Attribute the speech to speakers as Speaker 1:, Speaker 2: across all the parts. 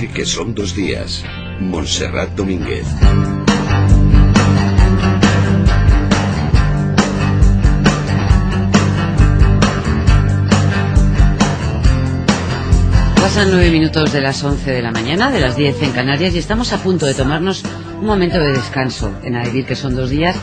Speaker 1: que son dos días. Montserrat Domínguez.
Speaker 2: Pasan nueve minutos de las once de la mañana, de las diez en Canarias, y estamos a punto de tomarnos un momento de descanso en Aedir, que son dos días.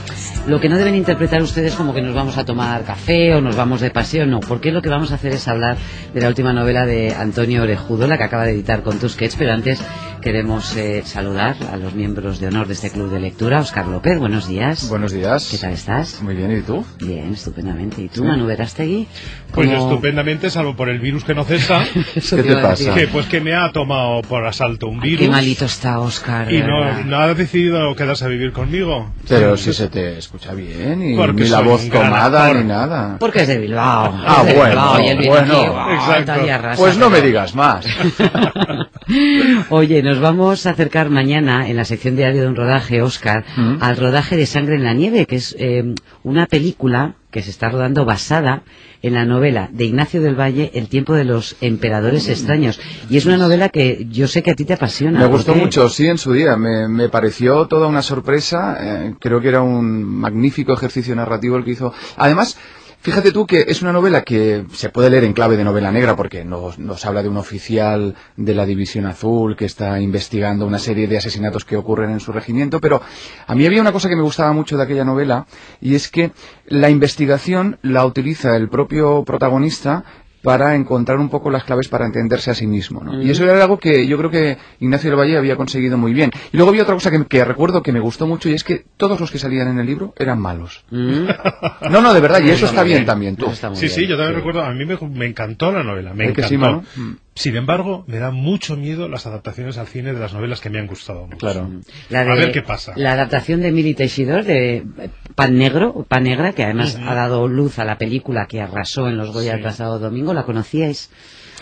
Speaker 2: Lo que no deben interpretar ustedes como que nos vamos a tomar café o nos vamos de paseo, no, porque lo que vamos a hacer es hablar de la última novela de Antonio Orejudo, la que acaba de editar con Tusquets, pero antes queremos eh, saludar a los miembros de honor de este club de lectura. Oscar López, buenos días.
Speaker 3: Buenos días.
Speaker 2: ¿Qué tal estás?
Speaker 3: Muy bien, ¿y tú?
Speaker 2: Bien, estupendamente. ¿Y tú, Manu Verástegui?
Speaker 4: Pues
Speaker 2: ¿Cómo-
Speaker 4: estupendamente, salvo por el virus que no cesa,
Speaker 3: ¿Qué
Speaker 2: te
Speaker 3: pasa?
Speaker 4: que pues que me ha tomado por asalto un
Speaker 2: Ay,
Speaker 4: virus.
Speaker 2: Qué malito está Oscar.
Speaker 4: y no, no ha decidido quedarse a vivir conmigo.
Speaker 3: Pero si se te escucha bien y
Speaker 4: Porque
Speaker 3: ni la voz tomada
Speaker 4: actor.
Speaker 3: ni nada.
Speaker 2: Porque es de Bilbao.
Speaker 3: Ah, bueno,
Speaker 2: Bilbao, y viene
Speaker 3: bueno.
Speaker 2: aquí, guau,
Speaker 4: Exacto.
Speaker 3: Pues no me digas más.
Speaker 2: Oye, nos vamos a acercar mañana en la sección diario de un rodaje, Oscar,
Speaker 3: Mm.
Speaker 2: al rodaje de Sangre en la Nieve, que es eh, una película que se está rodando basada en la novela de Ignacio del Valle, El tiempo de los emperadores extraños. Y es una novela que yo sé que a ti te apasiona.
Speaker 3: Me
Speaker 2: ¿por
Speaker 3: gustó
Speaker 2: qué?
Speaker 3: mucho, sí, en su día. Me, me pareció toda una sorpresa. eh, creo que era un magnífico ejercicio narrativo el que hizo. Además, fíjate tú que es una novela que se puede leer en clave de novela negra porque nos, nos habla de un oficial de la División Azul que está investigando una serie de asesinatos que ocurren en su regimiento. Pero a mí había una cosa que me gustaba mucho de aquella novela y es que la investigación la utiliza el propio protagonista para encontrar un poco las claves para entenderse a sí mismo. ¿no? Y eso era algo que yo creo que Ignacio del Valle había conseguido muy bien. Y luego había otra cosa que, que recuerdo que me gustó mucho y es que todos los que salían en el libro eran malos.
Speaker 2: Mm,
Speaker 3: No, no, de verdad, y eso
Speaker 2: Está
Speaker 3: bien
Speaker 2: bien.
Speaker 3: también, tú.
Speaker 2: está
Speaker 4: Sí,
Speaker 2: bien.
Speaker 4: sí, yo también recuerdo, a mí me, me encantó la novela, me
Speaker 3: ¿Eh que
Speaker 4: encantó.
Speaker 3: sí? Mm.
Speaker 4: Sin embargo, me da mucho miedo las adaptaciones al cine de las novelas que me han gustado mucho.
Speaker 3: Claro.
Speaker 2: La
Speaker 4: A
Speaker 2: de-
Speaker 4: ver qué pasa.
Speaker 2: La adaptación de Miri Teixidor de eh, Pan Negro, Pan Negra, que además ha dado luz a la película que arrasó en los Goya el pasado domingo, ¿la conocíais?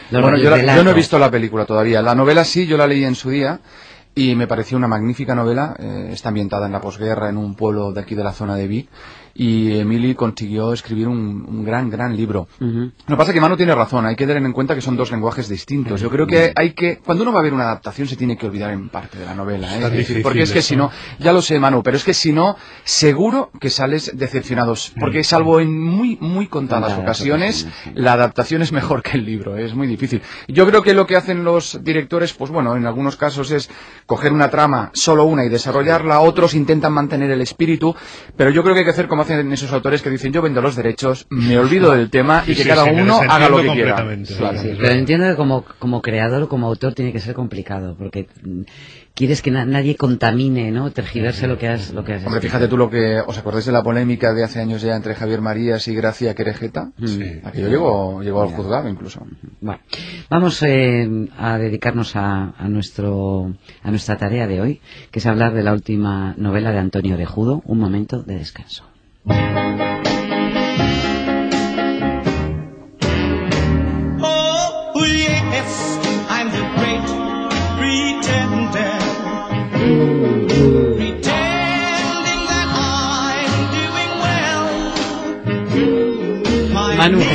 Speaker 2: Los
Speaker 3: Bueno, yo, la- yo no he visto la película todavía. La novela sí, yo la leí en su día y me pareció una magnífica novela. eh, está ambientada en la posguerra, en un pueblo de aquí de la zona de Vic. Y Emily consiguió escribir un, un gran, gran libro. Lo que pasa es que Manu tiene razón, hay que tener en cuenta que son dos lenguajes distintos. Yo creo que hay que, cuando uno va a ver una adaptación se tiene que olvidar en parte de la novela, ¿eh?
Speaker 4: Difícil
Speaker 3: porque es que
Speaker 4: eso.
Speaker 3: si no, ya lo sé Manu, pero es que si no, seguro que sales decepcionados, porque salvo en muy, muy contadas ocasiones, la adaptación es mejor que el libro, es muy difícil. Yo creo que lo que hacen los directores, pues bueno, en algunos casos es coger una trama, solo una, y desarrollarla, otros intentan mantener el espíritu, pero yo creo que hay que hacer como hacen esos autores que dicen yo vendo los derechos, me olvido del tema y
Speaker 4: Sí,
Speaker 3: que
Speaker 4: sí,
Speaker 3: cada
Speaker 4: sí,
Speaker 3: uno haga lo que quiera. Claro.
Speaker 2: Sí, pero entiendo que como, como creador o como autor tiene que ser complicado, porque mm, quieres que na- nadie contamine, ¿no? Tergiverse lo que has, lo que has
Speaker 3: Hombre,
Speaker 2: escrito.
Speaker 3: fíjate tú lo que, ¿os acordáis de la polémica de hace años ya entre Javier Marías y Gracia Querejeta?
Speaker 4: Sí.
Speaker 3: Aquello llegó, llegó al juzgado incluso.
Speaker 2: Bueno, vamos eh, a dedicarnos a, a nuestro, a nuestra tarea de hoy, que es hablar de la última novela de Antonio Orejudo, Un momento de descanso.
Speaker 5: Thank
Speaker 2: you.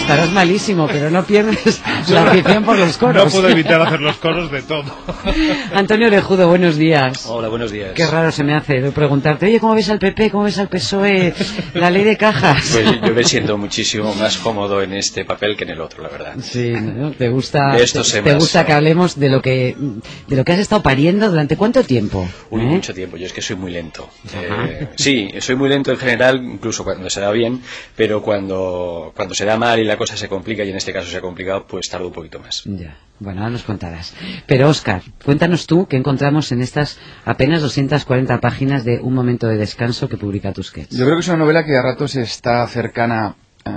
Speaker 2: Estarás malísimo, pero no pierdes la afición por los
Speaker 4: No
Speaker 2: coros.
Speaker 4: puedo evitar hacer los coros de todo.
Speaker 2: Antonio Orejudo, buenos días.
Speaker 6: Hola, buenos días.
Speaker 2: Qué raro se me hace de preguntarte, oye, ¿cómo ves al PP? ¿Cómo ves al PSOE? La ley de cajas.
Speaker 6: Pues yo me siento muchísimo más cómodo en este papel que en el otro, la verdad.
Speaker 2: Sí, ¿no? te gusta,
Speaker 6: De estos
Speaker 2: te, te gusta
Speaker 6: ¿no?
Speaker 2: que hablemos de lo que, de lo que has estado pariendo durante cuánto tiempo.
Speaker 6: Uy,
Speaker 2: ¿Eh?
Speaker 6: mucho tiempo. Yo es que soy muy lento. Eh, sí, soy muy lento en general, incluso cuando se da bien, pero cuando, cuando se da mal y la cosa se complica, y en este caso se ha complicado, pues tardo un poquito más.
Speaker 2: Ya, bueno, ahora nos contarás. Pero Óscar, cuéntanos tú qué encontramos en estas apenas 240 páginas de Un momento de descanso que publica Tusquets.
Speaker 3: Yo creo que es una novela que a ratos está cercana eh,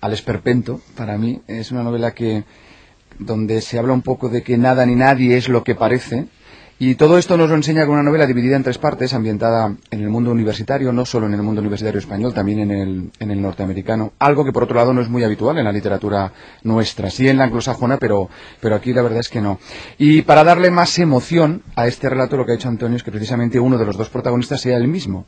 Speaker 3: al esperpento, para mí. Es una novela que donde se habla un poco de que nada ni nadie es lo que parece. Y todo esto nos lo enseña con una novela dividida en tres partes, ambientada en el mundo universitario, no solo en el mundo universitario español, también en el, en el norteamericano. Algo que, por otro lado, no es muy habitual en la literatura nuestra. Sí en la anglosajona, pero, pero aquí la verdad es que no. Y para darle más emoción a este relato, lo que ha hecho Antonio es que precisamente uno de los dos protagonistas sea el mismo.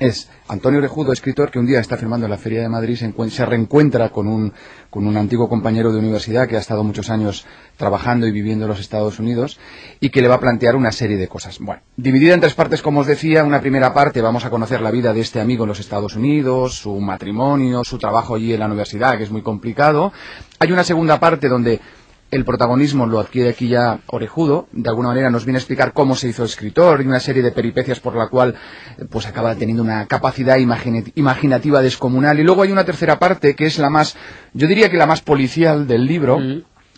Speaker 3: Es Antonio Orejudo, escritor, que un día está firmando en la Feria de Madrid, se, se reencuentra con un, con un antiguo compañero de universidad que ha estado muchos años trabajando y viviendo en los Estados Unidos y que le va a plantear una serie de cosas. Bueno, dividida en tres partes, como os decía, una primera parte vamos a conocer la vida de este amigo en los Estados Unidos, su matrimonio, su trabajo allí en la universidad, que es muy complicado. Hay una segunda parte donde el protagonismo lo adquiere aquí ya Orejudo, de alguna manera nos viene a explicar cómo se hizo escritor y una serie de peripecias por la cual pues acaba teniendo una capacidad imaginativa descomunal. Y luego hay una tercera parte que es la más, yo diría que la más policial del libro,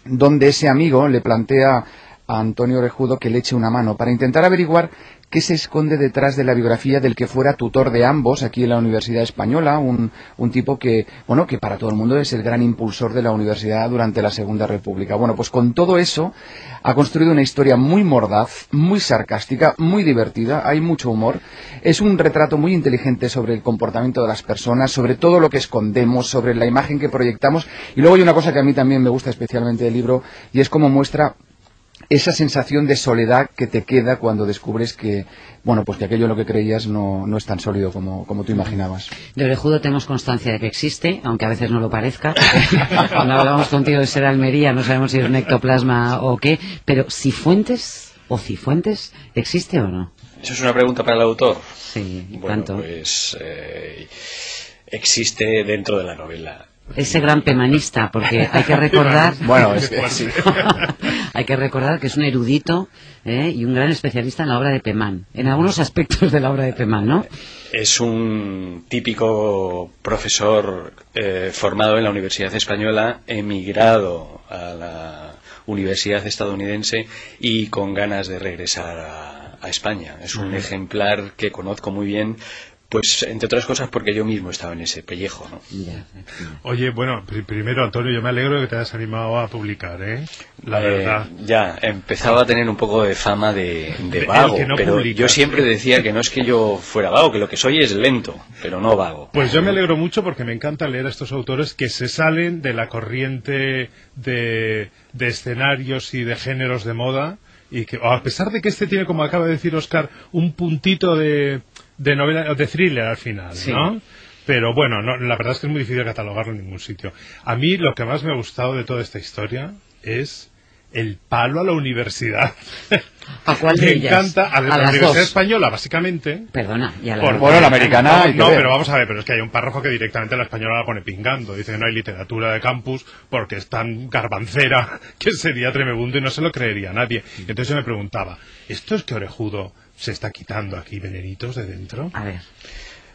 Speaker 3: donde ese amigo le plantea a Antonio Orejudo que le eche una mano para intentar averiguar qué se esconde detrás de la biografía del que fuera tutor de ambos aquí en la Universidad Española, un, tipo que, bueno, que para todo el mundo es el gran impulsor de la universidad durante la Segunda República. Bueno, pues con todo eso ha construido una historia muy mordaz, muy sarcástica, muy divertida, hay mucho humor. Es un retrato muy inteligente sobre el comportamiento de las personas, sobre todo lo que escondemos, sobre la imagen que proyectamos. Y luego hay una cosa que a mí también me gusta especialmente del libro y es cómo muestra esa sensación de soledad que te queda cuando descubres que, bueno, pues que aquello en lo que creías no, no es tan sólido como, como tú imaginabas.
Speaker 2: De orejudo tenemos constancia de que existe, aunque a veces no lo parezca. Cuando hablamos contigo de ser Almería, no sabemos si es un ectoplasma o qué, pero Cifuentes o Cifuentes, ¿existe o no?
Speaker 6: ¿Eso es una pregunta para el autor?
Speaker 2: Sí,
Speaker 6: Bueno,
Speaker 2: tanto.
Speaker 6: pues eh, existe dentro de la novela.
Speaker 2: Ese gran pemanista, porque hay que recordar,
Speaker 3: Bueno, es que sí.
Speaker 2: hay que recordar que es un erudito ¿eh? y un gran especialista en la obra de Pemán, en algunos aspectos de la obra de Pemán, ¿no?
Speaker 6: Es un típico profesor eh, formado en la Universidad Española, emigrado a la Universidad estadounidense y con ganas de regresar a, a España. Es un ejemplar que conozco muy bien, pues entre otras cosas porque yo mismo estaba en ese pellejo. ¿no?
Speaker 4: Oye, bueno, pri- primero, Antonio, yo me alegro de que te hayas animado a publicar, ¿eh? La
Speaker 6: Eh,
Speaker 4: verdad.
Speaker 6: ya, empezaba a tener un poco de fama de, vago,
Speaker 4: no
Speaker 6: pero
Speaker 4: publica,
Speaker 6: yo siempre decía que no es que yo fuera vago, que lo que soy es lento, pero no vago.
Speaker 4: Pues yo me alegro mucho porque me encanta leer a estos autores que se salen de la corriente de, de escenarios y de géneros de moda y que a pesar de que este tiene, como acaba de decir Oscar, un puntito de, de novela, de thriller al final,
Speaker 2: Sí.
Speaker 4: ¿no? Pero bueno, no, la verdad es que es muy difícil catalogarlo en ningún sitio. A mí lo que más me ha gustado de toda esta historia es el palo a la universidad.
Speaker 2: ¿A cuál de
Speaker 4: me
Speaker 2: ellas?
Speaker 4: encanta a,
Speaker 2: A
Speaker 4: la Universidad
Speaker 2: dos.
Speaker 4: Española, básicamente.
Speaker 2: Perdona, y a la
Speaker 4: Por-
Speaker 3: Bueno, la americana
Speaker 4: No, pero vamos a ver, pero es que hay un párrafo que directamente la española la pone pingando. Dice que no hay literatura de campus porque es tan garbancera que sería tremebundo y no se lo creería nadie. Entonces yo me preguntaba, ¿esto es que Orejudo se está quitando aquí venenitos de dentro?
Speaker 2: A ver,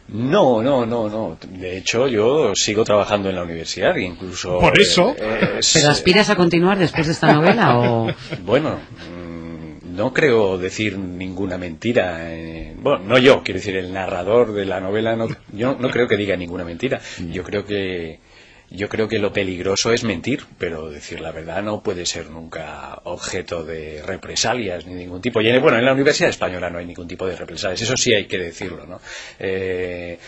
Speaker 6: No, no, no, no. De hecho, yo sigo trabajando en la universidad e incluso...
Speaker 4: Por eso.
Speaker 6: eh, es-
Speaker 2: ¿pero aspiras a continuar después de esta novela o...?
Speaker 6: Bueno, mm, no creo decir ninguna mentira. eh, bueno, no yo, quiero decir, el narrador de la novela, no, yo no creo que diga ninguna mentira. Yo creo que yo creo que lo peligroso es mentir, pero decir la verdad no puede ser nunca objeto de represalias ni ningún tipo. Y en, bueno, en la Universidad Española no hay ningún tipo de represalias, eso sí hay que decirlo, ¿no? Eh,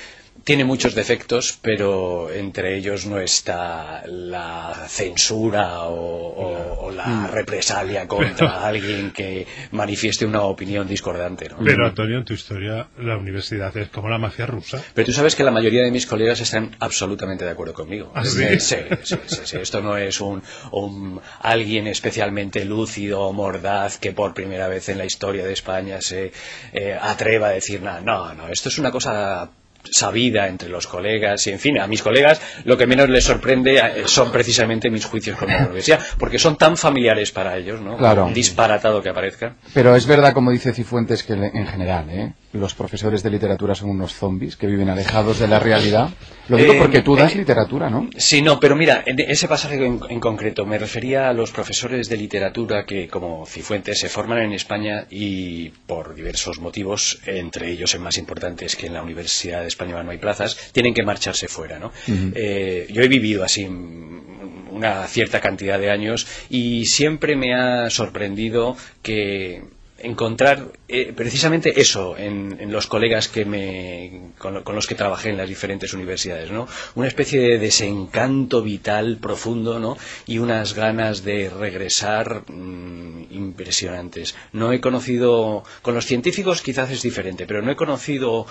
Speaker 6: tiene muchos defectos, pero entre ellos no está la censura o, o- o la represalia contra alguien que manifieste una opinión discordante. ¿no?
Speaker 4: Pero Antonio, en tu historia, la universidad es como la mafia rusa.
Speaker 6: Pero tú sabes que la mayoría de mis colegas están absolutamente de acuerdo conmigo.
Speaker 4: ¿Ah, sí?
Speaker 6: Sí, sí, sí, sí. Esto no es un, un- alguien especialmente lúcido o mordaz que por primera vez en la historia de España se eh, atreva a decir nada. No, no, esto es una cosa sabida entre los colegas y en fin a mis colegas lo que menos les sorprende eh, son precisamente mis juicios con la universidad porque son tan familiares para ellos no
Speaker 3: Claro.
Speaker 6: disparatado que aparezca
Speaker 3: Pero es verdad, como dice Cifuentes, que en general, ¿eh? Los profesores de literatura son unos zombies que viven alejados de la realidad. Lo digo
Speaker 6: Eh,
Speaker 3: porque tú das
Speaker 6: eh,
Speaker 3: literatura, ¿no?
Speaker 6: Sí, no, pero mira, en ese pasaje en, en concreto me refería a los profesores de literatura que, como Cifuentes, se forman en España y por diversos motivos, entre ellos el más importante es que en la Universidad Española no hay plazas, tienen que marcharse fuera, ¿no? Eh, yo he vivido así una cierta cantidad de años y siempre me ha sorprendido que encontrar eh, precisamente eso en, en los colegas que me, con, lo- con los que trabajé en las diferentes universidades, ¿no? Una especie de desencanto vital profundo, ¿no? Y unas ganas de regresar mm, impresionantes. No he conocido, con los científicos quizás es diferente, pero no he conocido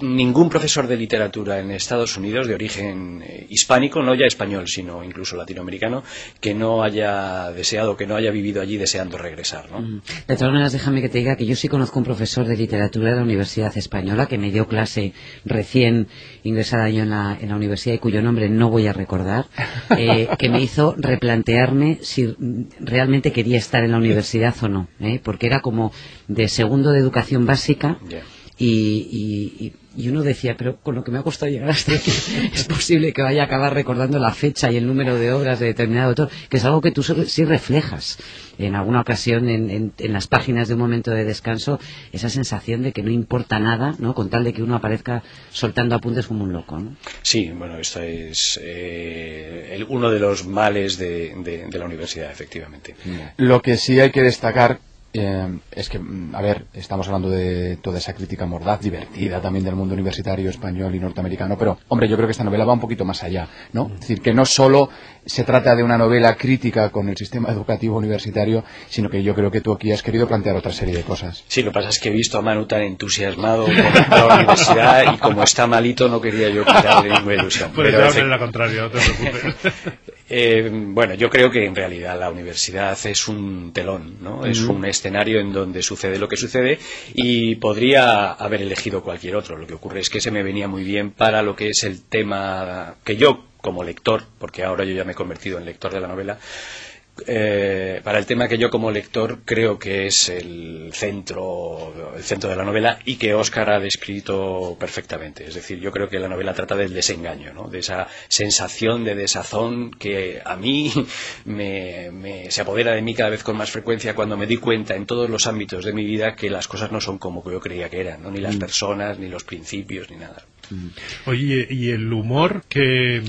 Speaker 6: ningún profesor de literatura en Estados Unidos de origen eh, hispánico, no ya español, sino incluso latinoamericano, que no haya deseado, que no haya vivido allí deseando regresar, ¿no?
Speaker 2: Mm. De todas maneras, déjame que te diga que yo sí conozco un profesor de literatura de la Universidad Española que me dio clase recién ingresada yo en la, en la universidad y cuyo nombre no voy a recordar, eh, que me hizo replantearme si realmente quería estar en la universidad o no, ¿eh? porque era como de segundo de educación básica. Y, y- y- y uno decía, pero con lo que me ha costado llegar hasta aquí, es posible que vaya a acabar recordando la fecha y el número de obras de determinado autor, que es algo que tú sí reflejas en alguna ocasión en, en- en las páginas de un momento de descanso, esa sensación de que no importa nada, ¿no? con tal de que uno aparezca soltando apuntes como un loco. ¿no?
Speaker 6: Sí, bueno, esto es eh, el- uno de los males de, de- de la universidad, efectivamente.
Speaker 3: Lo que sí hay que destacar eh, es que, mm, a ver, estamos hablando de toda esa crítica mordaz, divertida también del mundo universitario español y norteamericano, pero, hombre, yo creo que esta novela va un poquito más allá, ¿no? Es decir, que no solo se trata de una novela crítica con el sistema educativo universitario, sino que yo creo que tú aquí has querido plantear otra serie de cosas.
Speaker 6: Sí, lo que pasa es que he visto a Manu tan entusiasmado con la universidad y como está malito no quería yo quitarle ninguna ilusión.
Speaker 4: Puedes
Speaker 6: Pero,
Speaker 4: la contraria, no te preocupes.
Speaker 6: Eh, bueno, yo creo que en realidad la universidad es un telón, ¿no? Es un escenario en donde sucede lo que sucede y podría haber elegido cualquier otro. Lo que ocurre es que se me venía muy bien para lo que es el tema que yo, como lector, porque ahora yo ya me he convertido en lector de la novela, eh, para el tema que yo como lector creo que es el centro, el centro de la novela y que Oscar ha descrito perfectamente. Es decir, yo creo que la novela trata del desengaño, ¿no? de esa sensación de desazón que a mí me, me- se apodera de mí cada vez con más frecuencia cuando me di cuenta en todos los ámbitos de mi vida que las cosas no son como yo creía que eran, ¿no? ni las personas, ni los principios, ni nada.
Speaker 4: Oye, y el humor que,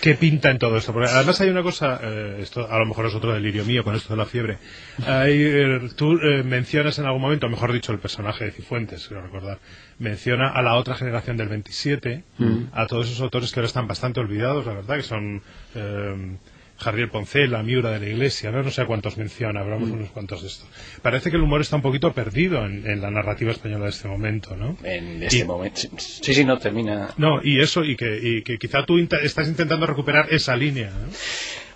Speaker 4: que pinta en todo esto. Porque además hay una cosa, eh, esto a lo mejor es otro delirio mío con esto de la fiebre. Hay, eh, tú eh, mencionas en algún momento, mejor dicho, el personaje de Cifuentes, quiero recordar, menciona a la otra generación del 27, a todos esos autores que ahora están bastante olvidados, la verdad, que son eh, Javier Poncela, Miura de la Iglesia, no, no sé cuántos menciona, hablamos unos cuantos de esto. Parece que el humor está un poquito perdido en, en la narrativa española de este momento, ¿no?
Speaker 6: En este
Speaker 4: Y-
Speaker 6: momento. Sí, sí, no, termina.
Speaker 4: No, y eso, y que, y que quizá tú estás intentando recuperar esa línea. ¿no?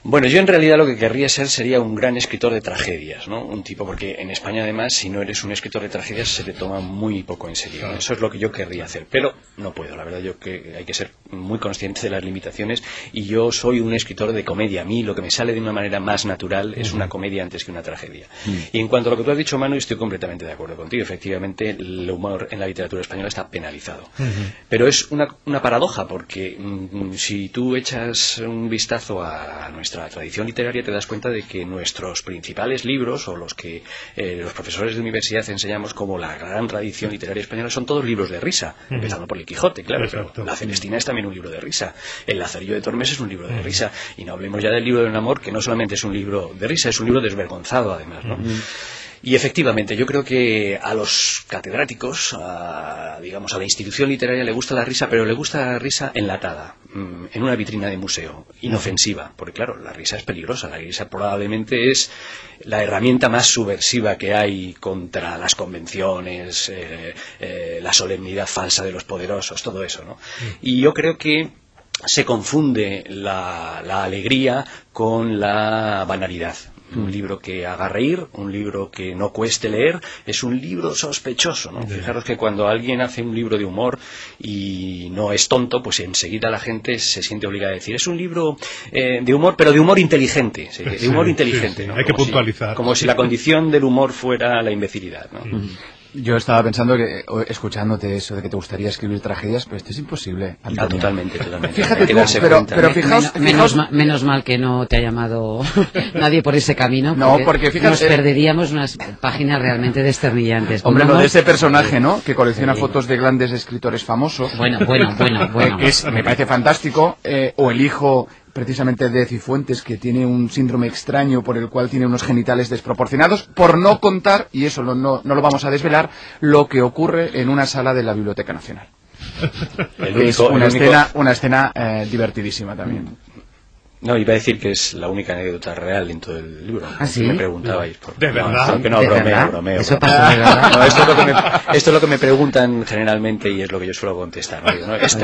Speaker 6: Bueno, yo en realidad lo que querría ser sería un gran escritor de tragedias, ¿no? Un tipo, porque en España además, si no eres un escritor de tragedias, se te toma muy poco en serio. Eso es lo que yo querría hacer, pero no puedo. La verdad, yo que hay que ser muy consciente de las limitaciones y yo soy un escritor de comedia. A mí lo que me sale de una manera más natural es una comedia antes que una tragedia. Y en cuanto a lo que tú has dicho, Manu, estoy completamente de acuerdo contigo. Efectivamente, el humor en la literatura española está penalizado. Pero es una, una paradoja, porque mm, si tú echas un vistazo a nuestra tradición literaria, te das cuenta de que nuestros principales libros, o los que eh, los profesores de universidad enseñamos como la gran tradición literaria española, son todos libros de risa, empezando por el Quijote, claro, pero la Celestina es también un libro de risa, el Lazarillo de Tormes es un libro de risa, y no hablemos ya del libro del amor, que no solamente es un libro de risa, es un libro desvergonzado además, ¿no? Y efectivamente, yo creo que a los catedráticos, a, digamos, a la institución literaria le gusta la risa, pero le gusta la risa enlatada, mm, en una vitrina de museo, inofensiva, porque claro, la risa es peligrosa, la risa probablemente es la herramienta más subversiva que hay contra las convenciones, eh, eh, la solemnidad falsa de los poderosos, todo eso, ¿no? Y yo creo que se confunde la, la alegría con la banalidad. Un libro que haga reír, un libro que no cueste leer, es un libro sospechoso. ¿no? Fijaros que cuando alguien hace un libro de humor y no es tonto, pues enseguida la gente se siente obligada a decir, es un libro eh, de humor, pero de humor inteligente. sí, De humor
Speaker 4: sí,
Speaker 6: inteligente.
Speaker 4: sí,
Speaker 6: ¿no?
Speaker 4: hay que
Speaker 6: si-
Speaker 4: puntualizar.
Speaker 6: como si la condición del humor fuera la imbecilidad. ¿no?
Speaker 3: Yo estaba pensando que, o- escuchándote eso de que te gustaría escribir tragedias, pero esto es imposible.
Speaker 6: Ah, totalmente, totalmente.
Speaker 3: Fíjate tú, pero-
Speaker 6: cuenta,
Speaker 3: pero fijaos-
Speaker 2: Men- menos, ma- menos mal que no te ha llamado nadie por ese camino.
Speaker 3: No, porque fíjate-
Speaker 2: nos perderíamos unas páginas realmente desternillantes.
Speaker 3: Hombre, lo de ese personaje, ¿no? Que colecciona
Speaker 2: Sí.
Speaker 3: fotos de grandes escritores famosos.
Speaker 2: Bueno, bueno, bueno, bueno.
Speaker 3: Eh, que es- me parece fantástico. eh, o el hijo precisamente de Cifuentes, que tiene un síndrome extraño por el cual tiene unos genitales desproporcionados, por no contar, y eso lo- no, no lo vamos a desvelar, lo que ocurre en una sala de la Biblioteca Nacional.
Speaker 6: El
Speaker 3: es una
Speaker 6: el único-
Speaker 3: escena, una escena eh, divertidísima también.
Speaker 6: No, iba a decir que es la única anécdota real en todo el libro.
Speaker 2: ¿Ah, sí?
Speaker 6: Me preguntabais. Por...
Speaker 4: ¿De
Speaker 6: no,
Speaker 4: verdad?
Speaker 6: no, que no,
Speaker 2: ¿De
Speaker 6: bromeo,
Speaker 2: verdad?
Speaker 6: bromeo.
Speaker 2: Eso
Speaker 6: bromeo.
Speaker 2: pasó de verdad.
Speaker 6: No, esto, es lo que me, esto es lo que me preguntan generalmente y es lo que yo suelo contestar.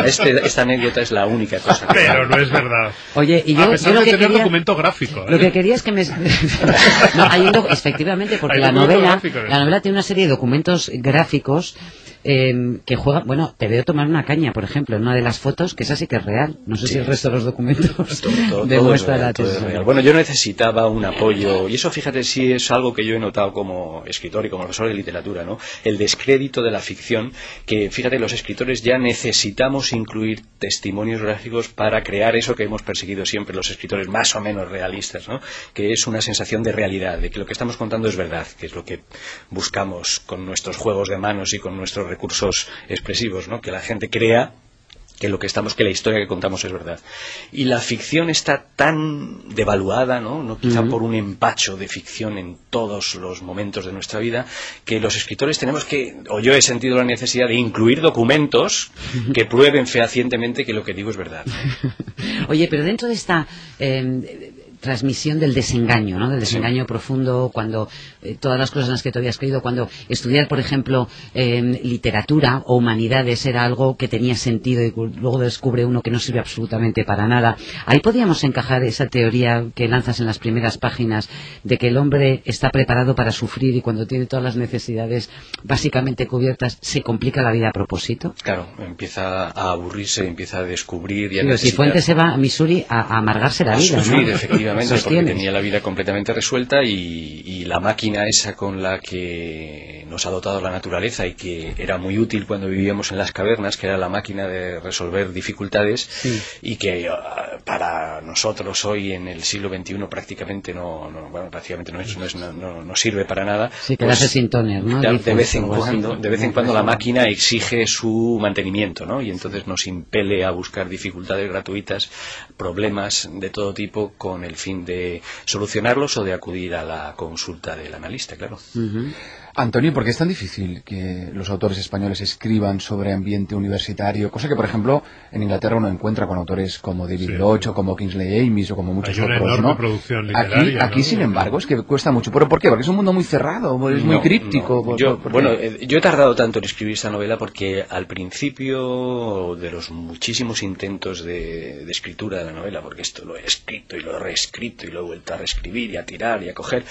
Speaker 6: este- esta anécdota es la única cosa. que-
Speaker 4: Pero no es verdad.
Speaker 2: Oye, y yo,
Speaker 4: a
Speaker 2: yo
Speaker 4: pesar
Speaker 2: lo
Speaker 4: de
Speaker 2: que
Speaker 4: tener
Speaker 2: quería...
Speaker 4: documento gráfico. ¿eh?
Speaker 2: Lo que quería es que me... no, hay un doc- efectivamente, porque
Speaker 4: Hay
Speaker 2: la novela,
Speaker 4: gráfico
Speaker 2: la novela tiene una serie de documentos gráficos eh, que juegan... Bueno, te veo tomar una caña, por ejemplo, en una de las fotos, que esa sí que es real. No sé si el resto de los documentos demuestra la tesis.
Speaker 6: Bueno, yo necesitaba un apoyo, y eso fíjate si es algo que yo he notado como escritor y como profesor de literatura, ¿no? El descrédito de la ficción, que fíjate, los escritores ya necesitamos incluir testimonios gráficos para crear eso que hemos perseguido siempre los escritores más o menos realistas, ¿no? Que es una sensación de realidad, de que lo que estamos contando es verdad, que es lo que buscamos con nuestros juegos de manos y con nuestros recursos expresivos, ¿no? Que la gente crea que lo que estamos que la historia que contamos es verdad. Y la ficción está tan devaluada no no quizá por un empacho de ficción en todos los momentos de nuestra vida que los escritores tenemos que o yo he sentido la necesidad de incluir documentos que prueben fehacientemente que lo que digo es verdad.
Speaker 2: Oye, pero dentro de esta eh, transmisión del desengaño, ¿no? Del desengaño profundo, cuando eh, todas las cosas en las que te habías creído, cuando estudiar, por ejemplo, eh, literatura o humanidades era algo que tenía sentido y luego descubre uno que no sirve absolutamente para nada. Ahí podíamos encajar esa teoría que lanzas en las primeras páginas de que el hombre está preparado para sufrir y cuando tiene todas las necesidades básicamente cubiertas se complica la vida a propósito.
Speaker 6: claro empieza a aburrirse empieza a descubrir y a
Speaker 2: Digo, si Fuentes se va a Missouri a, a amargarse la vida, ¿no?
Speaker 6: sufrir, efectivamente, porque tenía la vida completamente resuelta y, y la máquina esa con la que nos ha dotado la naturaleza y que era muy útil cuando vivíamos en las cavernas, que era la máquina de resolver dificultades y que ah, para nosotros hoy en el siglo XXI prácticamente no, no- bueno, prácticamente no, es- no, es- no- no- no sirve para nada.
Speaker 2: Sí, que
Speaker 6: pues,
Speaker 2: hace sin toner, ¿no?
Speaker 6: ya,
Speaker 2: Dice
Speaker 6: de vez en cuando, de vez en cuando la máquina exige su mantenimiento, ¿no? Y entonces nos impele a buscar dificultades gratuitas, problemas de todo tipo, con el fin de solucionarlos o de acudir a la consulta del analista, claro.
Speaker 3: Antonio, ¿por qué es tan difícil que los autores españoles escriban sobre ambiente universitario? Cosa que, por ejemplo, en Inglaterra uno encuentra con autores como David
Speaker 4: Sí.
Speaker 3: O como Kingsley Amis o como muchos
Speaker 4: Hay una
Speaker 3: otros,
Speaker 4: enorme
Speaker 3: ¿no?
Speaker 4: producción
Speaker 3: aquí,
Speaker 4: literaria,
Speaker 3: aquí
Speaker 4: ¿no?
Speaker 3: sin embargo, es que cuesta mucho. ¿Pero por qué? Porque es un mundo muy cerrado, es muy
Speaker 6: No,
Speaker 3: críptico.
Speaker 6: no.
Speaker 3: ¿Por-
Speaker 6: Yo,
Speaker 3: por-
Speaker 6: bueno, eh, yo he tardado tanto en escribir esta novela porque al principio de los muchísimos intentos de, de escritura de la novela, porque esto lo he escrito y lo he reescrito y lo he vuelto a reescribir y a tirar y a coger,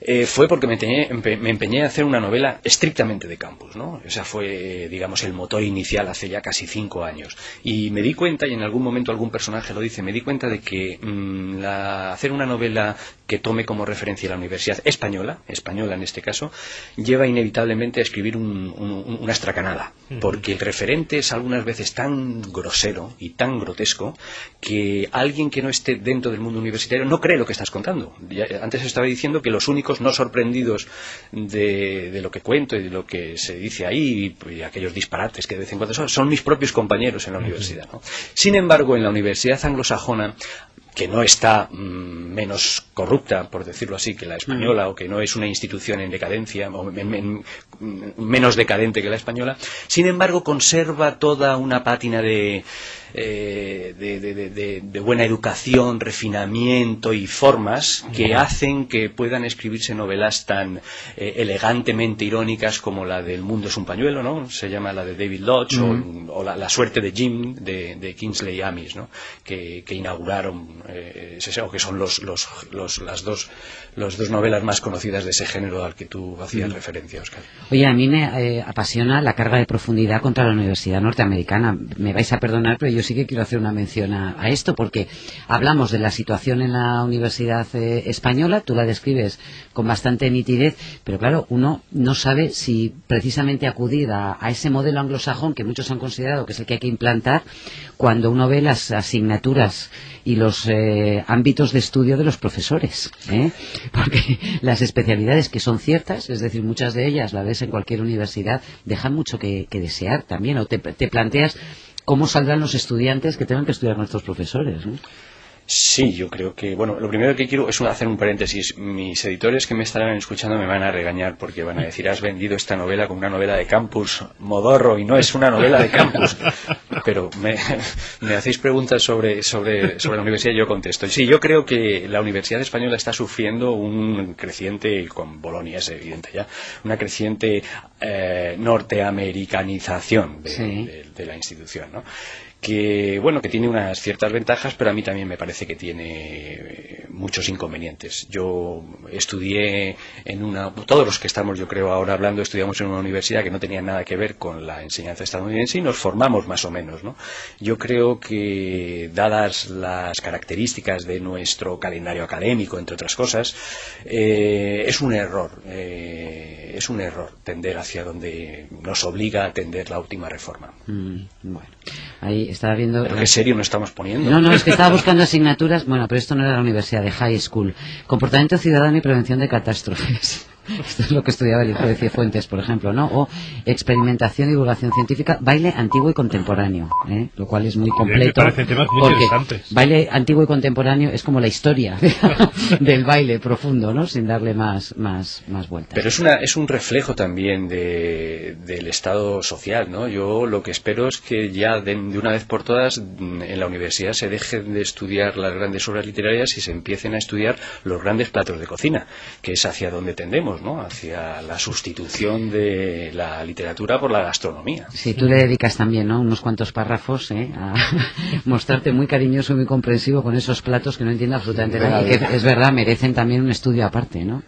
Speaker 6: eh, fue porque me, teñé- empe- me empeñé a hacer una novela estrictamente de campus, ¿no? Esa fue, digamos, el motor inicial hace ya casi cinco años. Y me di cuenta, y en algún momento algún personaje lo dice, me di cuenta de que mm, la- hacer una novela que tome como referencia la Universidad Española, española en este caso, lleva inevitablemente a escribir un- un- una estracanada, porque el referente es algunas veces tan grosero y tan grotesco que alguien que no esté dentro del mundo universitario no cree lo que estás contando. Ya- antes estaba diciendo que los únicos no sorprendidos de, de lo que cuento y de lo que se dice ahí y, y aquellos disparates que de vez en cuando son, son mis propios compañeros en la universidad. ¿no? Sin embargo, en la universidad anglosajona que no está mm, menos corrupta, por decirlo así, que la española, o que no es una institución en decadencia, o men- men- menos decadente que la española, sin embargo conserva toda una pátina de, eh, de, de- de- de- de buena educación, refinamiento y formas que hacen que puedan escribirse novelas tan eh, elegantemente irónicas como la del mundo es un pañuelo, ¿no? Se llama la de David Lodge, o, o la, la suerte de Jim de, Kingsley Amis, ¿no? Que, que inauguraron, eh, ese- o que son los, los, los- las dos, los dos novelas más conocidas de ese género al que tú hacías referencia, Oscar.
Speaker 2: Oye, a mí me eh, apasiona la carga de profundidad contra la Universidad Norteamericana. Me vais a perdonar, pero yo sí que quiero hacer una mención a, esto, porque hablamos de la situación en la Universidad eh, Española, tú la describes con bastante nitidez, pero claro, uno no sabe si precisamente acudir a, ese modelo anglosajón que muchos han considerado que es el que hay que implantar cuando uno ve las asignaturas y los eh, ámbitos de estudio de los profesores. ¿eh? Porque las especialidades que son ciertas, es decir, muchas de ellas, la ves en cualquier universidad, dejan mucho que, desear también. O te planteas cómo saldrán los estudiantes que tengan que estudiar con estos profesores. ¿no?
Speaker 6: Sí, yo creo que, bueno, lo primero que quiero es hacer un paréntesis. Mis editores que me estarán escuchando me van a regañar porque van a decir, has vendido esta novela como una novela de campus modorro y no es una novela de campus. Pero me, me hacéis preguntas sobre, sobre, sobre la universidad y yo contesto. Y Sí, yo creo que la Universidad Española está sufriendo un creciente, con Bolonia es evidente ya, una creciente eh, norteamericanización de,
Speaker 2: Sí.
Speaker 6: de- de la institución, ¿no? Que bueno que tiene unas ciertas ventajas pero a mí también me parece que tiene eh, muchos inconvenientes. Yo estudié en una todos los que estamos yo creo ahora hablando estudiamos en una universidad que no tenía nada que ver con la enseñanza estadounidense y nos formamos más o menos no yo creo que dadas las características de nuestro calendario académico entre otras cosas eh, es un error eh, es un error tender hacia donde nos obliga a tender la última reforma.
Speaker 2: Mm, bueno, ahí estaba viendo...
Speaker 6: pero qué serio nos estamos poniendo.
Speaker 2: No, no, es que estaba buscando asignaturas, bueno, pero esto no era la universidad de high school. Comportamiento ciudadano y prevención de catástrofes. Esto es lo que estudiaba el hijo de Cifuentes, por ejemplo, ¿no? O experimentación y divulgación científica, baile antiguo y contemporáneo, ¿eh? lo cual es muy completo.
Speaker 4: parecen temas muy
Speaker 2: porque
Speaker 4: interesantes.
Speaker 2: baile antiguo y contemporáneo es como la historia del baile profundo, ¿no? Sin darle más, más, más vueltas.
Speaker 6: Pero es, una, es un reflejo también de, del estado social, ¿no? Yo lo que espero es que ya de, de una vez por todas mm, en la universidad se dejen de estudiar las grandes obras literarias y se empiecen a estudiar los grandes platos de cocina, que es hacia donde tendemos, ¿no? Hacia la sustitución de la literatura por la gastronomía.
Speaker 2: Sí, tú le dedicas también, ¿no? Unos cuantos párrafos, ¿eh? A mostrarte muy cariñoso y muy comprensivo con esos platos que no entiende absolutamente nada. Y que es verdad, merecen también un estudio aparte, ¿no?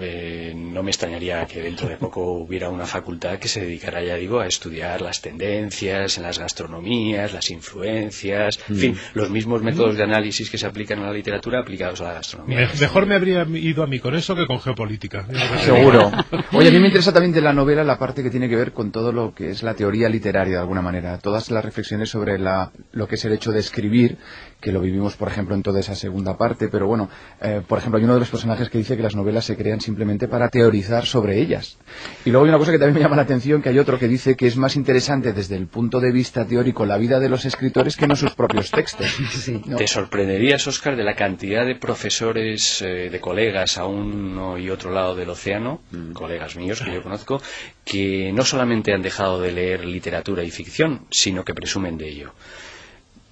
Speaker 6: Eh, no me extrañaría que dentro de poco hubiera una facultad que se dedicara, ya digo, a estudiar las tendencias en las gastronomías, las influencias, en fin, los mismos métodos de análisis que se aplican a la literatura aplicados a la gastronomía.
Speaker 4: Me- mejor me habría ido a mí con eso que con geopolítica.
Speaker 3: Seguro. Oye, a mí me interesa también de la novela la parte que tiene que ver con todo lo que es la teoría literaria de alguna manera. Todas las reflexiones sobre la, lo que es el hecho de escribir, que lo vivimos, por ejemplo, en toda esa segunda parte. Pero bueno, eh, por ejemplo, hay uno de los personajes que dice que las novelas se crean simplemente para teorizar sobre ellas. Y luego hay una cosa que también me llama la atención, que hay otro que dice que es más interesante desde el punto de vista teórico la vida de los escritores que no sus propios textos. ¿no?
Speaker 6: Te sorprenderías, Oscar, de la cantidad de profesores, eh, de colegas a uno y otro lado del océano, colegas míos que yo conozco, que no solamente han dejado de leer literatura y ficción, sino que presumen de ello.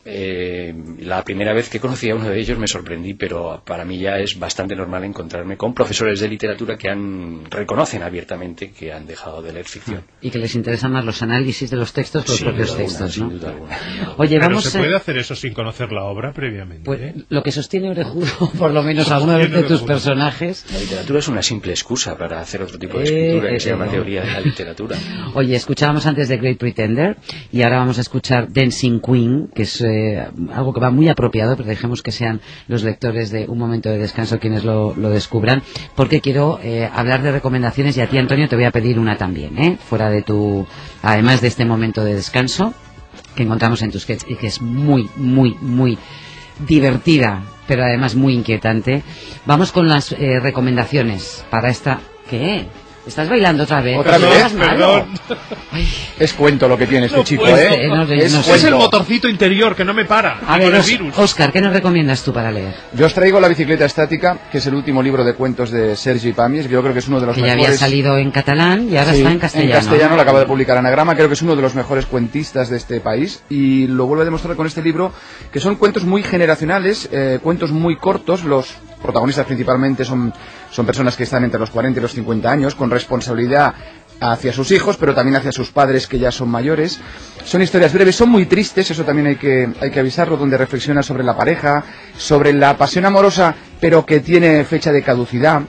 Speaker 6: Eh, la primera vez que conocí a uno de ellos me sorprendí, pero para mí ya es bastante normal encontrarme con profesores de literatura que han, reconocen abiertamente que han dejado de leer ficción.
Speaker 2: Y que les interesan más los análisis de los textos que los
Speaker 6: Sin
Speaker 2: propios
Speaker 6: duda alguna,
Speaker 2: textos,
Speaker 6: sin
Speaker 2: ¿no?
Speaker 6: duda alguna.
Speaker 2: Oye,
Speaker 4: Pero
Speaker 2: vamos
Speaker 4: se
Speaker 2: a...
Speaker 4: puede hacer eso sin conocer la obra previamente.
Speaker 2: Pues,
Speaker 4: ¿eh?
Speaker 2: lo que sostiene Orejudo, por lo menos alguna vez de tus
Speaker 4: Orejudo.
Speaker 2: personajes.
Speaker 6: La literatura es una simple excusa para hacer otro tipo de
Speaker 2: Eh,
Speaker 6: escritura
Speaker 2: eh,
Speaker 6: que se llama
Speaker 2: eh,
Speaker 6: teoría de la literatura.
Speaker 2: Oye, escuchábamos antes de Great Pretender y ahora vamos a escuchar Dancing Queen, que es algo que va muy apropiado, pero dejemos que sean los lectores de Un Momento de Descanso quienes lo, lo descubran, porque quiero eh, hablar de recomendaciones y a ti, Antonio, te voy a pedir una también, ¿eh? fuera de tu, además de este momento de descanso que encontramos en tus sketch y que es muy, muy, muy divertida, pero además muy inquietante. Vamos con las eh, recomendaciones para esta... ¿Qué? ¿Estás bailando otra vez?
Speaker 3: Otra vez,
Speaker 4: perdón.
Speaker 3: Es cuento lo que tiene este
Speaker 4: No
Speaker 3: chico, ¿eh?
Speaker 2: no, no
Speaker 3: es
Speaker 2: sé.
Speaker 4: Es el motorcito interior que no me para.
Speaker 2: A ver,
Speaker 4: con el virus.
Speaker 2: Oscar, ¿qué nos recomiendas tú para leer?
Speaker 3: Yo os traigo La bicicleta estática, que es el último libro de cuentos de Sergi Pamies, que yo creo que es uno de los
Speaker 2: Que ya había
Speaker 3: mejores...
Speaker 2: salido en catalán y ahora
Speaker 3: Sí,
Speaker 2: está en castellano.
Speaker 3: castellano lo acaba de publicar Anagrama, creo que es uno de los mejores cuentistas de este país y lo vuelvo a demostrar con este libro, que son cuentos muy generacionales, eh, cuentos muy cortos, los protagonistas principalmente son, son personas que están entre los 40 y los 50 años, con responsabilidad hacia sus hijos, pero también hacia sus padres que ya son mayores. Son historias breves, son muy tristes, eso también hay que, hay que avisarlo, donde reflexiona sobre la pareja, sobre la pasión amorosa, pero que tiene fecha de caducidad,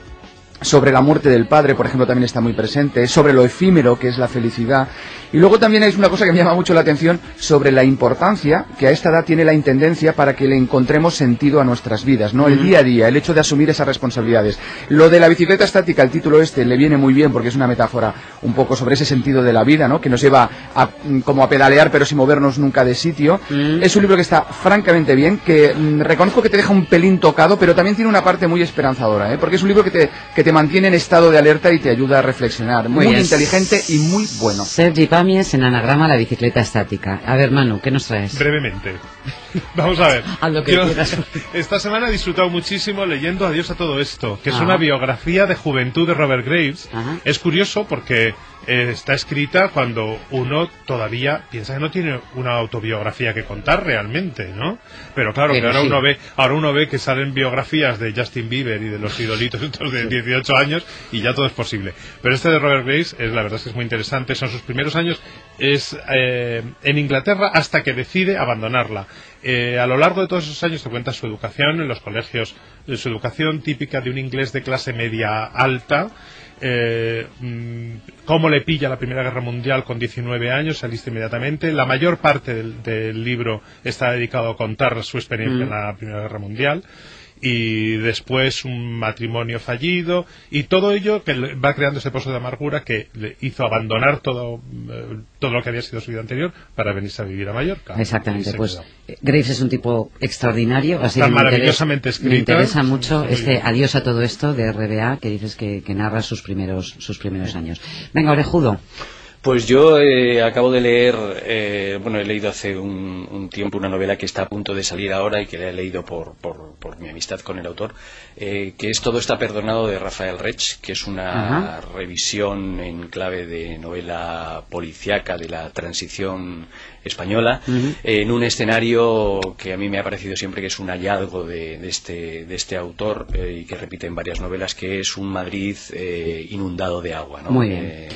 Speaker 3: sobre la muerte del padre, por ejemplo, también está muy presente, sobre lo efímero que es la felicidad. Y luego también hay una cosa que me llama mucho la atención sobre la importancia que a esta edad tiene la intendencia para que le encontremos sentido a nuestras vidas, ¿no? El día a día, el hecho de asumir esas responsabilidades. Lo de la bicicleta estática, el título este, le viene muy bien porque es una metáfora un poco sobre ese sentido de la vida, ¿no? Que nos lleva a, mm, como a pedalear pero sin movernos nunca de sitio. Es un libro que está francamente bien, que mm, reconozco que te deja un pelín tocado, pero también tiene una parte muy esperanzadora, ¿eh? Porque es un libro que te, que te te mantiene en estado de alerta y te ayuda a reflexionar. Muy,
Speaker 2: bien.
Speaker 3: inteligente y muy bueno.
Speaker 2: Sergi Pamies en anagrama la bicicleta estática. A ver, Manu, ¿qué nos traes?
Speaker 4: Brevemente. Vamos a ver.
Speaker 2: Haz lo que
Speaker 4: Yo
Speaker 2: quieras.
Speaker 4: esta semana he disfrutado muchísimo leyendo Adiós a todo esto, que es una biografía de juventud de Robert Graves.
Speaker 2: Ajá.
Speaker 4: Es curioso porque eh, está escrita cuando uno todavía piensa que no tiene una autobiografía que contar realmente, ¿no? Pero claro,
Speaker 2: Pero
Speaker 4: que ahora
Speaker 2: sí.
Speaker 4: uno ve, ahora uno ve que salen biografías de Justin Bieber y de los idolitos estos de 18 años y ya todo es posible. Pero este de Robert Graves es la verdad es que es muy interesante, son sus primeros años es eh, en Inglaterra hasta que decide abandonarla. Eh, a lo largo de todos esos años te cuenta su educación en los colegios, eh, su educación típica de un inglés de clase media alta, eh, mm, cómo le pilla la Primera Guerra Mundial con 19 años, saliste inmediatamente. La mayor parte del, del libro está dedicado a contar su experiencia en la Primera Guerra Mundial. Y después un matrimonio fallido y todo ello que va creando ese pozo de amargura que le hizo abandonar todo, eh, todo lo que había sido su vida anterior para venirse a vivir a Mallorca.
Speaker 2: Exactamente, pues
Speaker 4: quedó.
Speaker 2: eh, Graves es un tipo extraordinario, así
Speaker 4: Está
Speaker 2: que me interesa-
Speaker 4: maravillosamente
Speaker 2: Me
Speaker 4: escrita.
Speaker 2: interesa mucho
Speaker 4: Muy
Speaker 2: este adiós a todo esto de RBA que dices que, que narra sus primeros sus primeros años. Venga, orejudo.
Speaker 6: Pues yo eh, acabo de leer, eh, bueno, he leído hace un, un tiempo una novela que está a punto de salir ahora y que la he leído por, por, por mi amistad con el autor, eh, que es Todo está perdonado de Rafael Rech, que es una revisión en clave de novela policíaca de la transición española, en un escenario que a mí me ha parecido siempre que es un hallazgo de, de este, de este autor eh, y que repite en varias novelas, que es un Madrid eh, inundado de agua. ¿no?
Speaker 2: Muy bien.
Speaker 6: Eh,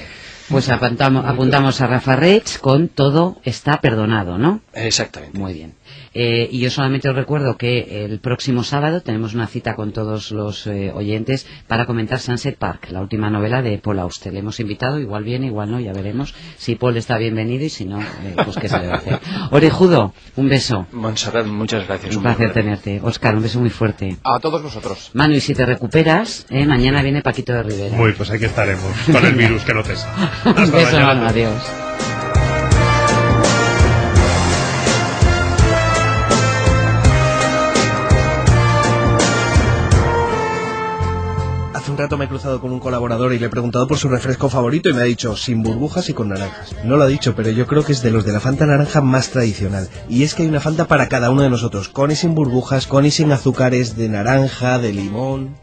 Speaker 2: Pues apuntamos, apuntamos a Rafa Reich con todo está perdonado, ¿no?
Speaker 6: exactamente.
Speaker 2: Muy bien. Eh, y yo solamente os recuerdo que el próximo sábado tenemos una cita con todos los eh, oyentes para comentar Sunset Park, la última novela de Paul Auster. Le hemos invitado, igual viene, igual no, ya veremos. Si Paul está bienvenido y si no, eh, pues qué se le va a hacer. Orejudo, un beso.
Speaker 6: Montserrat, muchas gracias.
Speaker 2: Un
Speaker 6: placer
Speaker 2: tenerte. Oscar, un beso muy fuerte.
Speaker 3: A todos vosotros.
Speaker 2: Manu, y si te recuperas, eh, mañana viene Paquito de Rivera.
Speaker 4: Muy, pues aquí estaremos, con el virus que no cesa.
Speaker 2: un
Speaker 4: Hasta
Speaker 2: beso,
Speaker 4: mañana.
Speaker 2: Manu, adiós.
Speaker 7: Hace un rato me he cruzado con un colaborador y le he preguntado por su refresco favorito y me ha dicho sin burbujas y con naranjas. No lo ha dicho, pero yo creo que es de los de la Fanta naranja más tradicional. Y es que hay una Fanta para cada uno de nosotros, con y sin burbujas, con y sin azúcares, de naranja, de limón.